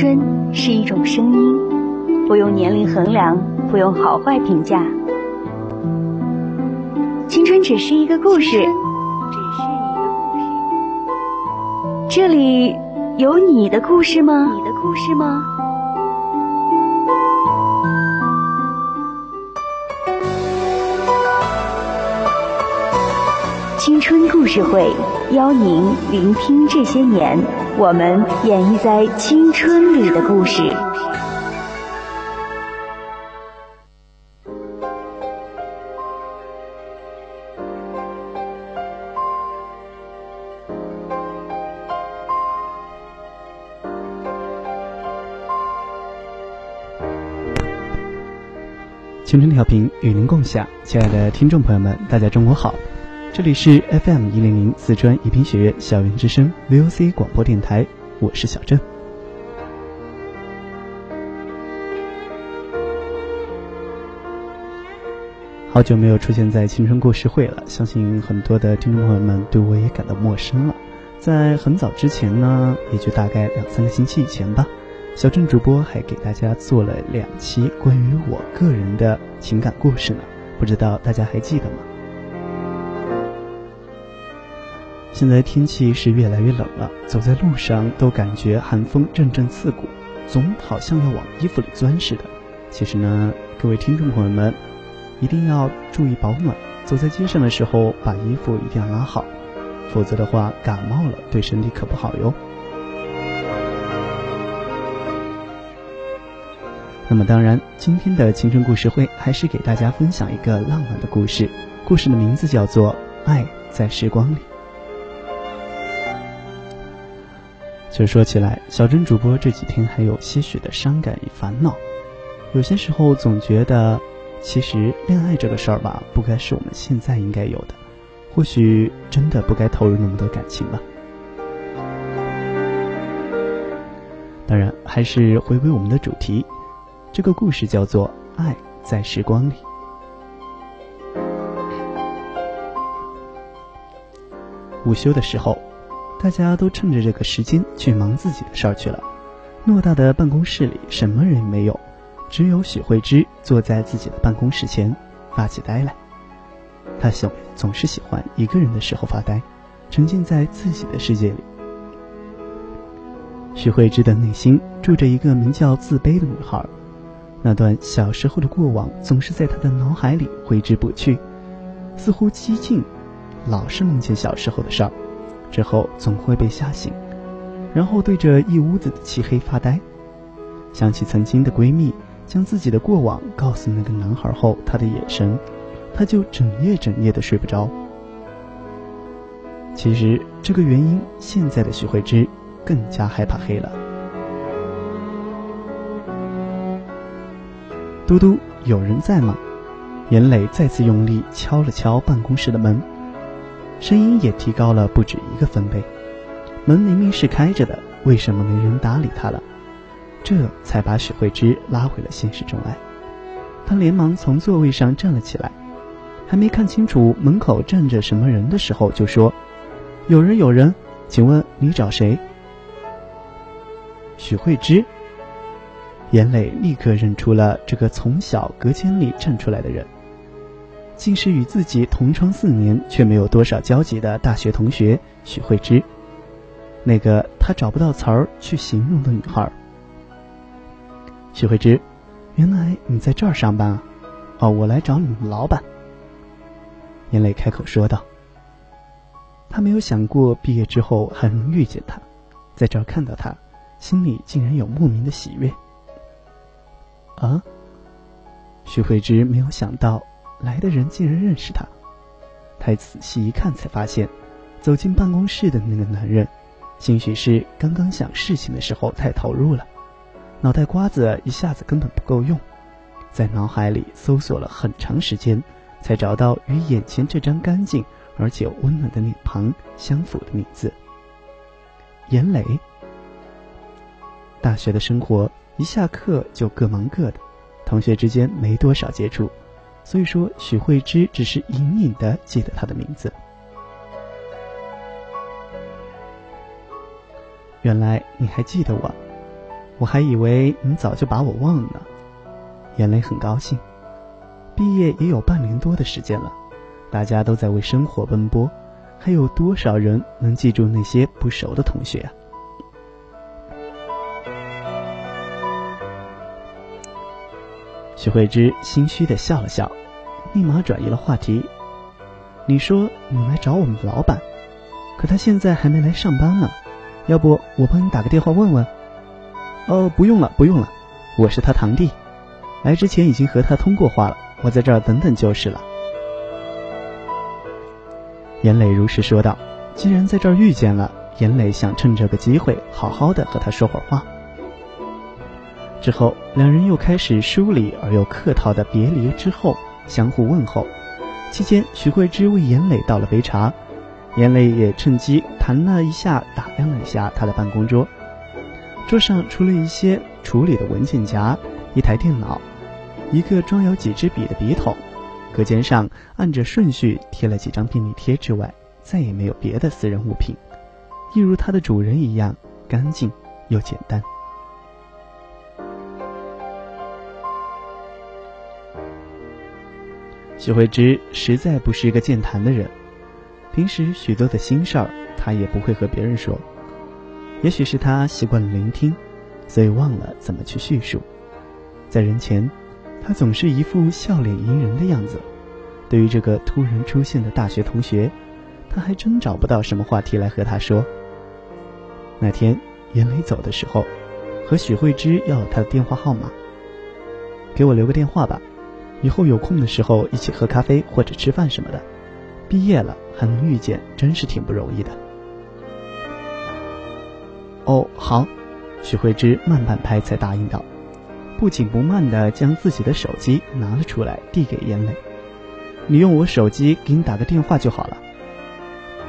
春是一种声音，不用年龄衡量，不用好坏评价。青春只是一个故事，只是一个故事。这里有你的故事吗？你的故事吗？青春故事会邀您聆听这些年我们演绎在青春里的故事。青春调频与您共享，亲爱的听众朋友们，大家中午好，这里是 FM 一零零四川宜宾学院校园之声 VOC 广播电台，我是小郑。好久没有出现在青春故事会了，相信很多的听众朋友们对我也感到陌生了。在很早之前呢，也就大概两三个星期以前吧。小郑主播还给大家做了两期关于我个人的情感故事呢，不知道大家还记得吗？现在天气是越来越冷了，走在路上都感觉寒风阵阵刺骨，总好像要往衣服里钻似的。其实呢，各位听众朋友们，一定要注意保暖，走在街上的时候把衣服一定要拉好，否则的话感冒了对身体可不好哟。那么当然，今天的青春故事会还是给大家分享一个浪漫的故事，故事的名字叫做《爱在时光里》。其实说起来，小珍主播这几天还有些许的伤感与烦恼，有些时候总觉得，其实恋爱这个事儿吧，不该是我们现在应该有的，或许真的不该投入那么多感情吧。当然，还是回归我们的主题。这个故事叫做《爱在时光里》。午休的时候，大家都趁着这个时间去忙自己的事儿去了。偌大的办公室里，什么人没有，只有许慧芝坐在自己的办公室前，发起呆来。她总总是喜欢一个人的时候发呆，沉浸在自己的世界里。许慧芝的内心住着一个名叫自卑的女孩。那段小时候的过往总是在她的脑海里挥之不去，似乎激进，老是梦见小时候的事儿，之后总会被吓醒，然后对着一屋子的漆黑发呆。想起曾经的闺蜜将自己的过往告诉那个男孩后，他的眼神，他就整夜整夜的睡不着。其实这个原因，现在的许慧芝更加害怕黑了。嘟嘟，有人在吗？严磊再次用力敲了敲办公室的门，声音也提高了不止一个分贝。门明明是开着的，为什么没人搭理他了？这才把许慧芝拉回了现实中来。他连忙从座位上站了起来，还没看清楚门口站着什么人的时候，就说：“有人，有人，请问你找谁？”许慧芝。严磊立刻认出了这个从小隔间里站出来的人，竟是与自己同窗四年却没有多少交集的大学同学许慧芝，那个他找不到词儿去形容的女孩。许慧芝，原来你在这儿上班啊？哦，我来找你们老板。严磊开口说道。他没有想过毕业之后还能遇见他，在这儿看到他，心里竟然有莫名的喜悦。啊！徐慧芝没有想到来的人竟然认识他，他仔细一看才发现，走进办公室的那个男人，兴许是刚刚想事情的时候太投入了，脑袋瓜子一下子根本不够用，在脑海里搜索了很长时间，才找到与眼前这张干净而且温暖的脸庞相符的名字——严磊。大学的生活。一下课就各忙各的，同学之间没多少接触，所以说许慧芝只是隐隐的记得他的名字。原来你还记得我，我还以为你早就把我忘了。呢。眼泪很高兴，毕业也有半年多的时间了，大家都在为生活奔波，还有多少人能记住那些不熟的同学啊？许慧芝心虚的笑了笑，立马转移了话题。你说你来找我们老板，可他现在还没来上班呢，要不我帮你打个电话问问？哦，不用了，不用了，我是他堂弟，来之前已经和他通过话了，我在这儿等等就是了。严磊如实说道。既然在这儿遇见了，严磊想趁这个机会好好的和他说会儿话。之后，两人又开始疏离而又客套的别离之后，相互问候。期间，许慧芝为严磊倒了杯茶，严磊也趁机弹了一下，打量了一下他的办公桌。桌上除了一些处理的文件夹、一台电脑、一个装有几支笔的笔筒，隔间上按着顺序贴了几张便利贴之外，再也没有别的私人物品，一如他的主人一样干净又简单。许慧芝实在不是一个健谈的人，平时许多的心事儿，她也不会和别人说。也许是她习惯了聆听，所以忘了怎么去叙述。在人前，她总是一副笑脸迎人的样子。对于这个突然出现的大学同学，她还真找不到什么话题来和他说。那天严磊走的时候，和许慧芝要了他的电话号码，给我留个电话吧。以后有空的时候一起喝咖啡或者吃饭什么的。毕业了还能遇见，真是挺不容易的。哦，好，许慧芝慢半拍才答应道，不紧不慢地将自己的手机拿了出来，递给严磊：“你用我手机给你打个电话就好了。”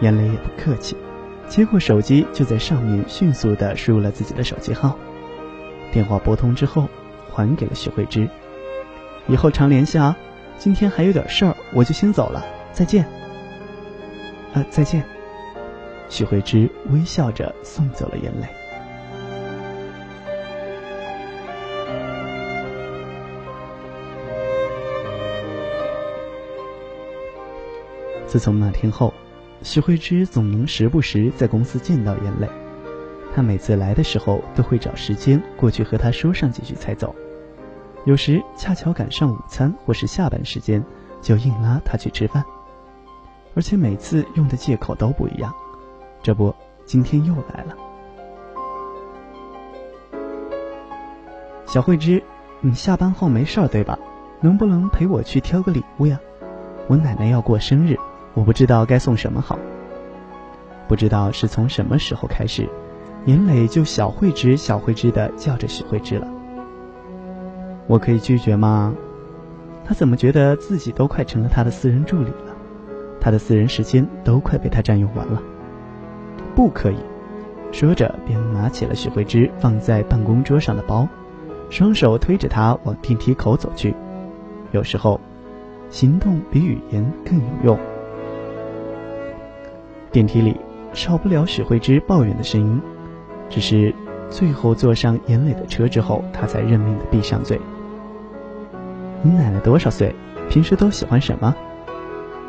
严磊也不客气，接过手机就在上面迅速地输入了自己的手机号。电话拨通之后，还给了许慧芝。以后常联系啊！今天还有点事儿，我就先走了，再见。啊，再见。许慧芝微笑着送走了眼泪。自从那天后，许慧芝总能时不时在公司见到眼泪。她每次来的时候，都会找时间过去和他说上几句才走。有时恰巧赶上午餐或是下班时间，就硬拉他去吃饭，而且每次用的借口都不一样。这不，今天又来了。小慧芝，你下班后没事儿对吧？能不能陪我去挑个礼物呀？我奶奶要过生日，我不知道该送什么好。不知道是从什么时候开始，严磊就小慧芝、小慧芝的叫着许慧芝了。我可以拒绝吗？他怎么觉得自己都快成了他的私人助理了？他的私人时间都快被他占用完了。不可以，说着便拿起了许慧芝放在办公桌上的包，双手推着她往电梯口走去。有时候，行动比语言更有用。电梯里少不了许慧芝抱怨的声音，只是最后坐上严磊的车之后，他才认命的闭上嘴。你奶奶多少岁？平时都喜欢什么？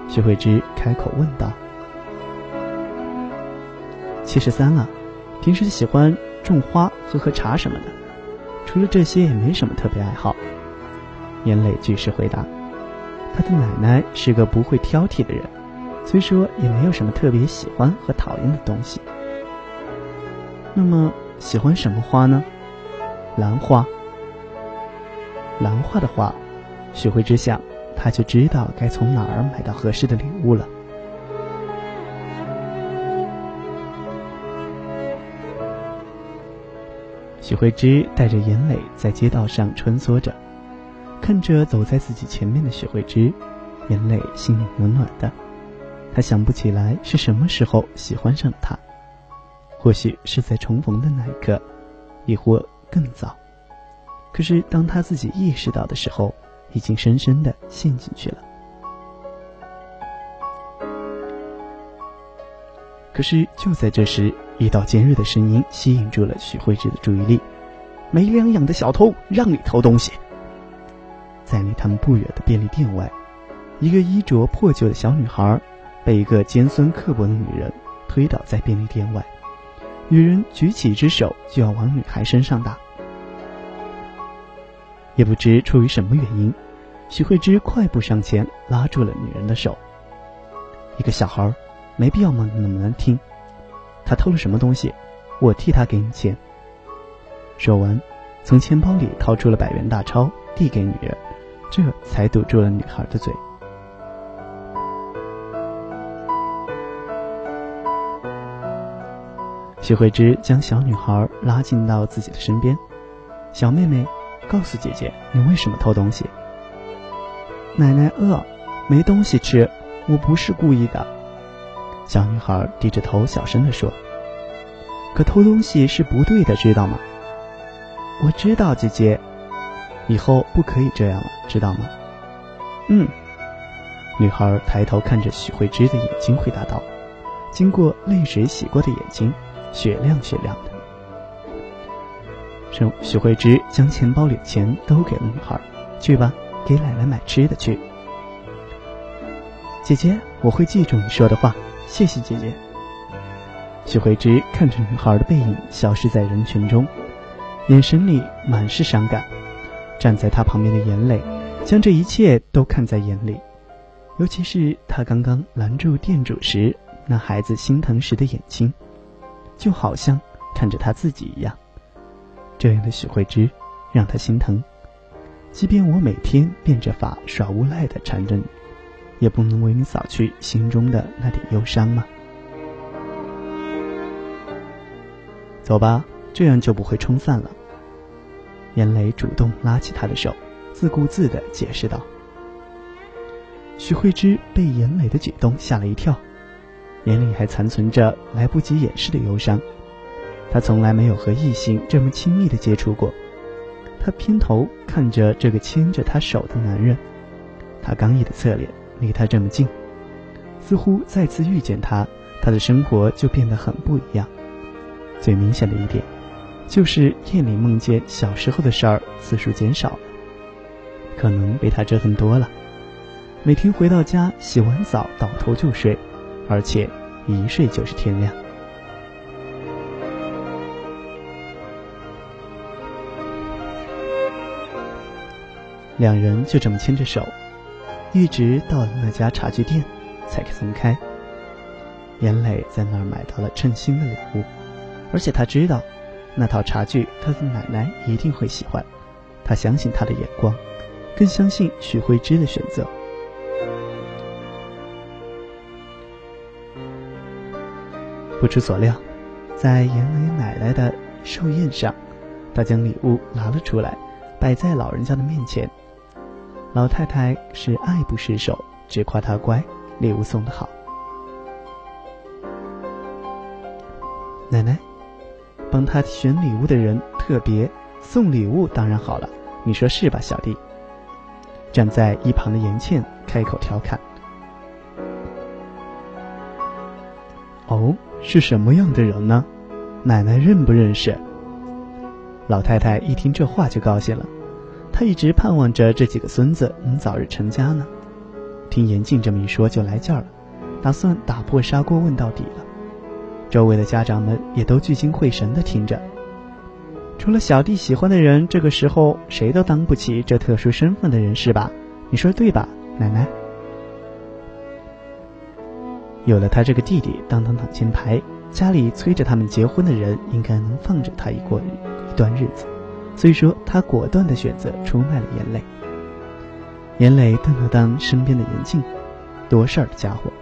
徐慧芝开口问道。七十三了，平时喜欢种花、喝喝茶什么的，除了这些也没什么特别爱好。严磊据实回答。他的奶奶是个不会挑剔的人，虽说也没有什么特别喜欢和讨厌的东西。那么喜欢什么花呢？兰花。兰花的花。许慧芝想，他就知道该从哪儿买到合适的礼物了。许慧芝带着严磊在街道上穿梭着，看着走在自己前面的许慧芝，严磊心里暖暖的。他想不起来是什么时候喜欢上了她，或许是在重逢的那一刻，亦或更早。可是当他自己意识到的时候，已经深深的陷进去了。可是就在这时，一道尖锐的声音吸引住了许慧芝的注意力。没两样的小偷，让你偷东西。在离他们不远的便利店外，一个衣着破旧的小女孩被一个尖酸刻薄的女人推倒在便利店外，女人举起一只手就要往女孩身上打。也不知出于什么原因，徐慧芝快步上前拉住了女人的手。一个小孩，没必要骂那么难听。他偷了什么东西？我替他给你钱。说完，从钱包里掏出了百元大钞，递给女人，这才堵住了女孩的嘴。许慧芝将小女孩拉进到自己的身边，小妹妹。告诉姐姐，你为什么偷东西？奶奶饿，没东西吃，我不是故意的。小女孩低着头小声地说：“可偷东西是不对的，知道吗？”我知道，姐姐，以后不可以这样了，知道吗？嗯。女孩抬头看着许慧芝的眼睛，回答道：“经过泪水洗过的眼睛，雪亮雪亮的。”许慧芝将钱包里的钱都给了女孩，去吧，给奶奶买吃的去。姐姐，我会记住你说的话，谢谢姐姐。许慧芝看着女孩的背影消失在人群中，眼神里满是伤感。站在她旁边的严磊，将这一切都看在眼里，尤其是他刚刚拦住店主时，那孩子心疼时的眼睛，就好像看着他自己一样。这样的许慧芝，让他心疼。即便我每天变着法耍无赖的缠着你，也不能为你扫去心中的那点忧伤吗？走吧，这样就不会冲散了。严磊主动拉起他的手，自顾自的解释道。许慧芝被严磊的举动吓了一跳，眼里还残存着来不及掩饰的忧伤。他从来没有和异性这么亲密的接触过，他偏头看着这个牵着他手的男人，他刚毅的侧脸离他这么近，似乎再次遇见他，他的生活就变得很不一样。最明显的一点，就是夜里梦见小时候的事儿次数减少了，可能被他折腾多了。每天回到家洗完澡倒头就睡，而且一睡就是天亮。两人就这么牵着手，一直到了那家茶具店，才松开。严磊在那儿买到了称心的礼物，而且他知道，那套茶具他的奶奶一定会喜欢。他相信他的眼光，更相信许慧芝的选择。不出所料，在严磊奶奶的寿宴上，他将礼物拿了出来，摆在老人家的面前。老太太是爱不释手，只夸他乖，礼物送的好。奶奶，帮他选礼物的人特别，送礼物当然好了，你说是吧，小弟？站在一旁的严倩开口调侃：“哦，是什么样的人呢？奶奶认不认识？”老太太一听这话就高兴了。她一直盼望着这几个孙子能早日成家呢。听严静这么一说，就来劲儿了，打算打破砂锅问到底了。周围的家长们也都聚精会神地听着。除了小弟喜欢的人，这个时候谁都当不起这特殊身份的人是吧？你说对吧，奶奶？有了他这个弟弟当当挡箭牌，家里催着他们结婚的人应该能放着他一过一段日子。所以说，他果断的选择出卖了严磊。严磊瞪了瞪身边的严静，多事儿的家伙。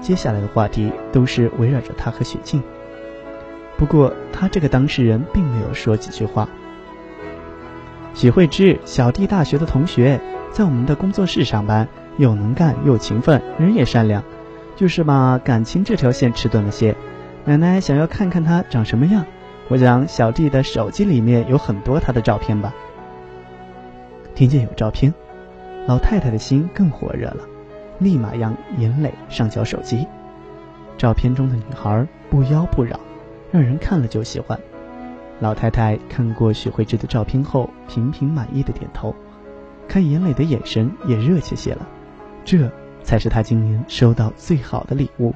接下来的话题都是围绕着他和雪静。不过，他这个当事人并没有说几句话。许慧芝，小弟大学的同学，在我们的工作室上班，又能干又勤奋，人也善良，就是嘛，感情这条线迟钝了些。奶奶想要看看他长什么样。我想小弟的手机里面有很多他的照片吧。听见有照片，老太太的心更火热了，立马让严磊上交手机。照片中的女孩不妖不扰，让人看了就喜欢。老太太看过许慧芝的照片后，频频满意的点头，看严磊的眼神也热切些了。这才是他今年收到最好的礼物。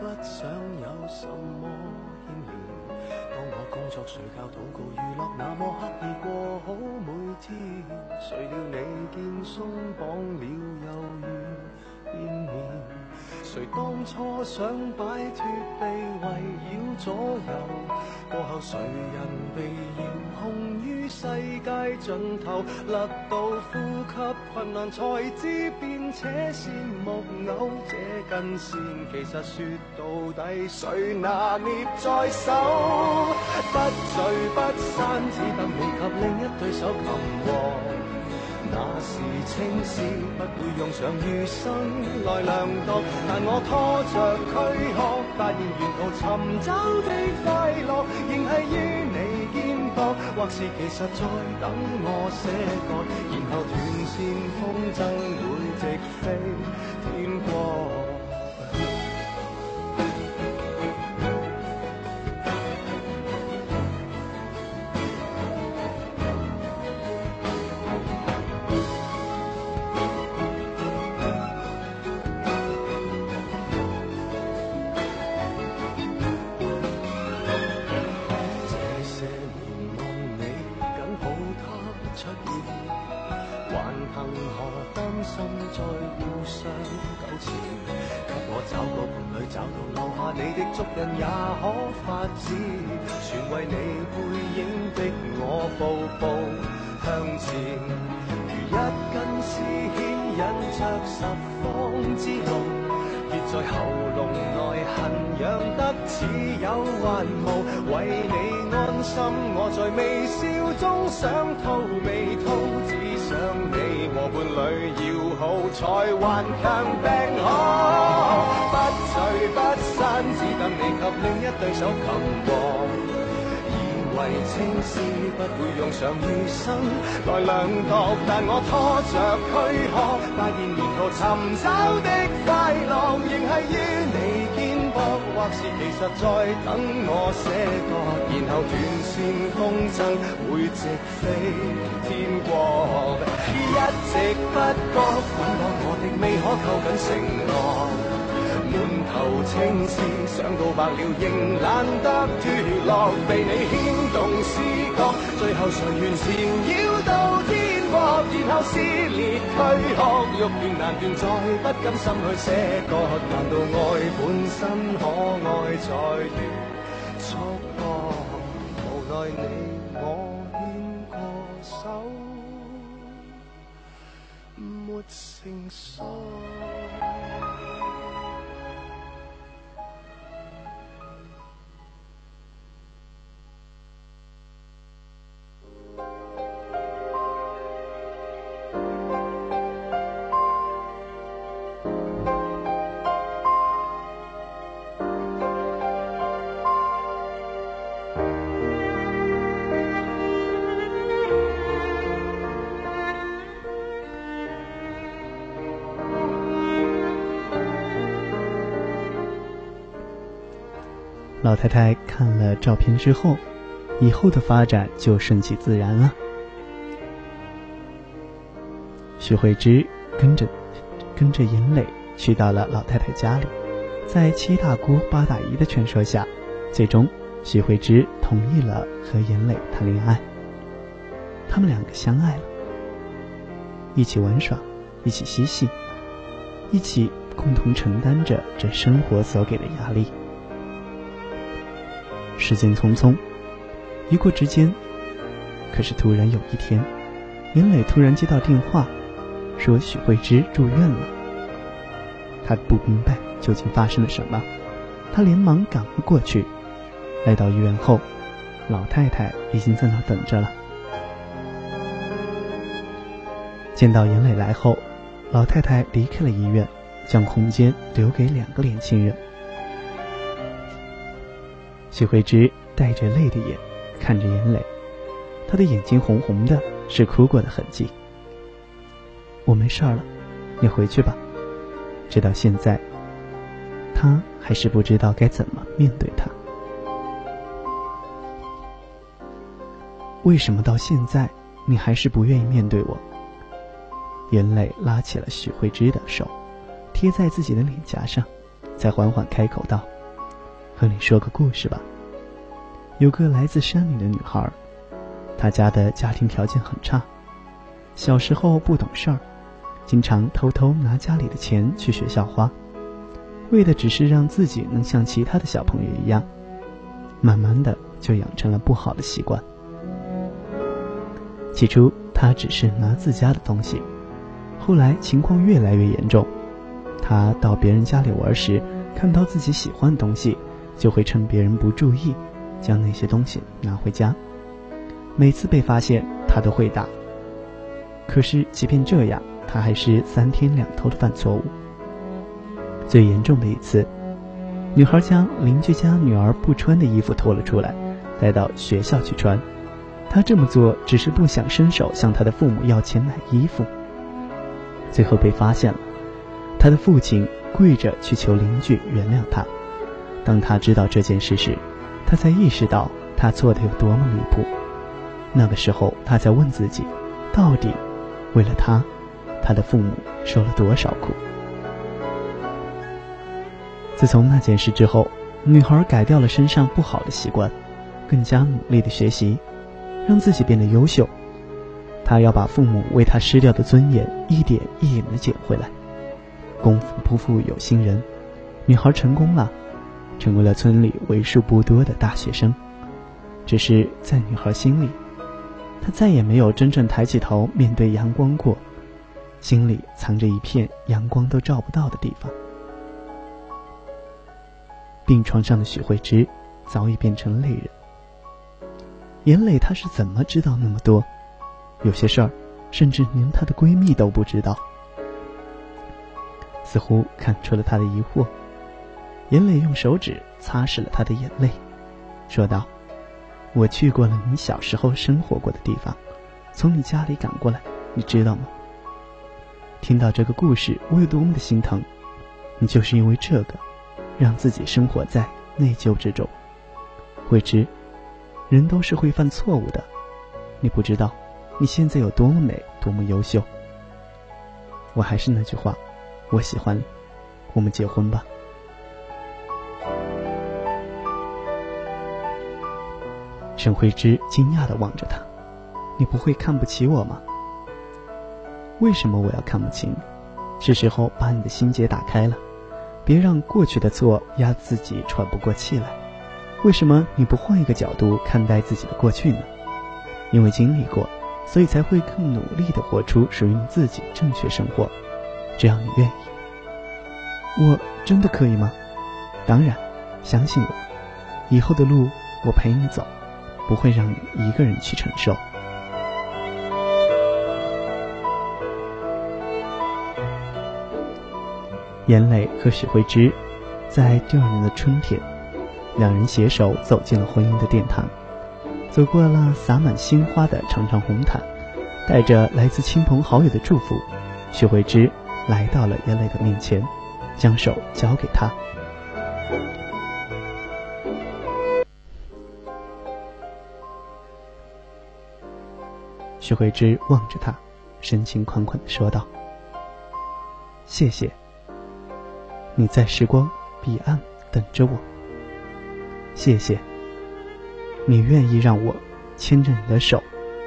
不想有什么牵连。当我工作、睡觉、祷告、娱乐，那么刻意过好每天，谁料你见松绑了又愿见面。谁当初想摆脱被围绕左右，过后谁人被遥控于世界尽头，勒到呼吸困难才知变且是木偶，这根线其实说到底谁拿捏在手？不聚不散，只得你及另一对手擒获。那是青丝，不会用上余生来量度。但我拖着躯壳，发现沿途寻找的快乐，仍系于，或是其实在等我写歌，然后断线风筝会直飞天光。恨养得似有还无，为你安心，我。在微笑中想吐未吐，只想你和伴侣要好，才顽强病好。不聚不散，只等你及另一对手擒获。为青丝不会用上余生来量度，但我拖着躯壳，发现沿途寻找的快乐，仍系于你肩膊，或是其实在等我写歌，然后断线风筝会直飞天国，一直不觉捆绑我的未可扣紧承诺。满头青丝，想到白了仍懒得脱落，被你牵动思觉，最后谁愿缠绕到天撕裂躯壳，欲断难断，再不甘心去舍割，难道爱本身可爱在于束缚？无奈你我牵过手，没成双。老太太看了照片之后，以后的发展就顺其自然了。徐慧芝跟着跟着严磊去到了老太太家里，在七大姑八大姨的劝说下，最终徐慧芝同意了和严磊谈恋爱。他们两个相爱了，一起玩耍，一起嬉戏，一起共同承担着这生活所给的压力。时间匆匆，一过之间。可是突然有一天，严磊突然接到电话，说许慧芝住院了。他不明白究竟发生了什么，他连忙赶了过去。来到医院后，老太太已经在那等着了。见到严磊来后，老太太离开了医院，将空间留给两个年轻人。许慧芝带着泪的眼看着严磊，他的眼睛红红的，是哭过的痕迹。我没事了，你回去吧。直到现在，他还是不知道该怎么面对他。为什么到现在你还是不愿意面对我？严磊拉起了许慧芝的手，贴在自己的脸颊上，才缓缓开口道：“和你说个故事吧。有个来自山里的女孩，她家的家庭条件很差，小时候不懂事儿，经常偷偷拿家里的钱去学校花，为的只是让自己能像其他的小朋友一样。慢慢的就养成了不好的习惯。起初，她只是拿自家的东西。”后来情况越来越严重，他到别人家里玩时，看到自己喜欢的东西，就会趁别人不注意，将那些东西拿回家。每次被发现，他都会打。可是即便这样，他还是三天两头的犯错误。最严重的一次，女孩将邻居家女儿不穿的衣服脱了出来，带到学校去穿。她这么做只是不想伸手向她的父母要钱买衣服。最后被发现了，她的父亲跪着去求邻居原谅他。当他知道这件事时，他才意识到他做的有多么离谱。那个时候，他在问自己，到底为了他，他的父母受了多少苦？自从那件事之后，女孩改掉了身上不好的习惯，更加努力的学习，让自己变得优秀。她要把父母为她失掉的尊严一点一点的捡回来。功夫不负有心人，女孩成功了，成为了村里为数不多的大学生。只是在女孩心里，她再也没有真正抬起头面对阳光过，心里藏着一片阳光都照不到的地方。病床上的许慧芝早已变成泪人。严磊他是怎么知道那么多？有些事儿，甚至连她的闺蜜都不知道。似乎看出了她的疑惑，严磊用手指擦拭了她的眼泪，说道：“我去过了你小时候生活过的地方，从你家里赶过来，你知道吗？听到这个故事，我有多么的心疼。你就是因为这个，让自己生活在内疚之中。慧芝，人都是会犯错误的，你不知道。”你现在有多么美，多么优秀。我还是那句话，我喜欢你，我们结婚吧。沈慧芝惊讶的望着他：“你不会看不起我吗？为什么我要看不起你？是时候把你的心结打开了，别让过去的错压自己喘不过气来。为什么你不换一个角度看待自己的过去呢？因为经历过。”所以才会更努力的活出属于你自己正确生活，只要你愿意。我真的可以吗？当然，相信我，以后的路我陪你走，不会让你一个人去承受。严磊和许慧芝，在第二年的春天，两人携手走进了婚姻的殿堂。走过了洒满鲜花的长长红毯，带着来自亲朋好友的祝福，许慧芝来到了严磊的面前，将手交给他。许慧芝望着他，深情款款的说道：“谢谢，你在时光彼岸等着我。谢谢。”你愿意让我牵着你的手，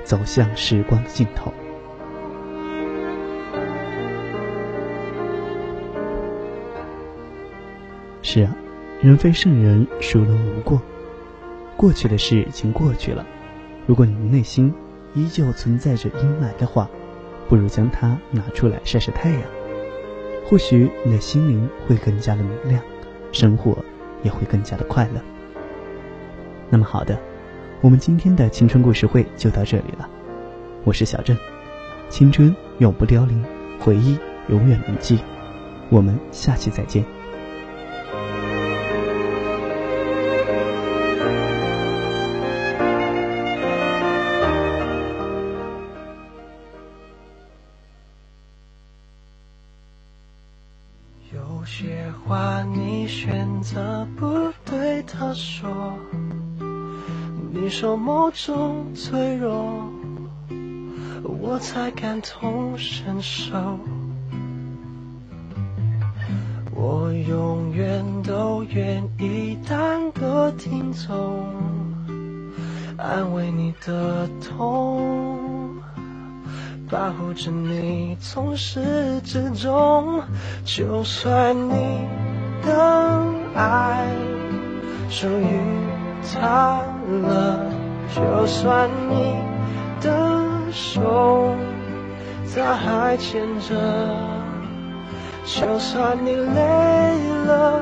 走向时光的尽头？是啊，人非圣人，孰能无过？过去的事已经过去了，如果你内心依旧存在着阴霾的话，不如将它拿出来晒晒太阳。或许你的心灵会更加的明亮，生活也会更加的快乐。那么好的，我们今天的青春故事会就到这里了。我是小郑，青春永不凋零，回忆永远铭记。我们下期再见。些话你选择不对他说，你说某种脆弱，我才感同身受。我永远都愿意当个听众，安慰你的痛。保护着你从始至终，就算你的爱属于他了，就算你的手他还牵着，就算你累了，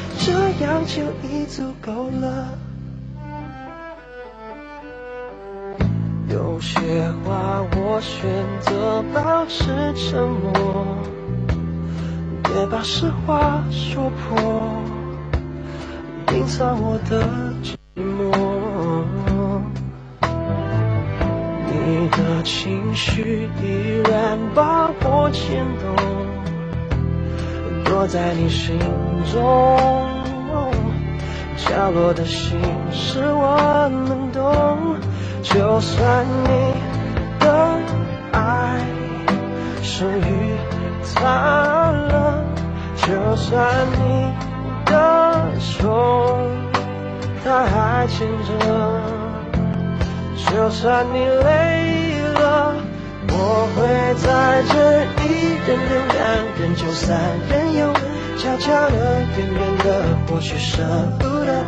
这样就已足够了。有些话我选择保持沉默，别把实话说破，隐藏我的寂寞。你的情绪依然把我牵动，落在你心中，角落的心事我能懂。就算你的爱属于他了，就算你的手他还牵着，就算你累了，我会在这一人留两人就三人游，悄悄的，远远的，或许舍不得，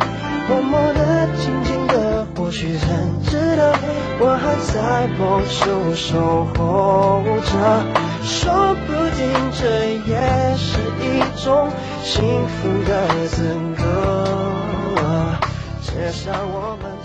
默默的，静静的，或许很值得。我还在某处守候着，说不定这也是一种幸福的资格。至少我们。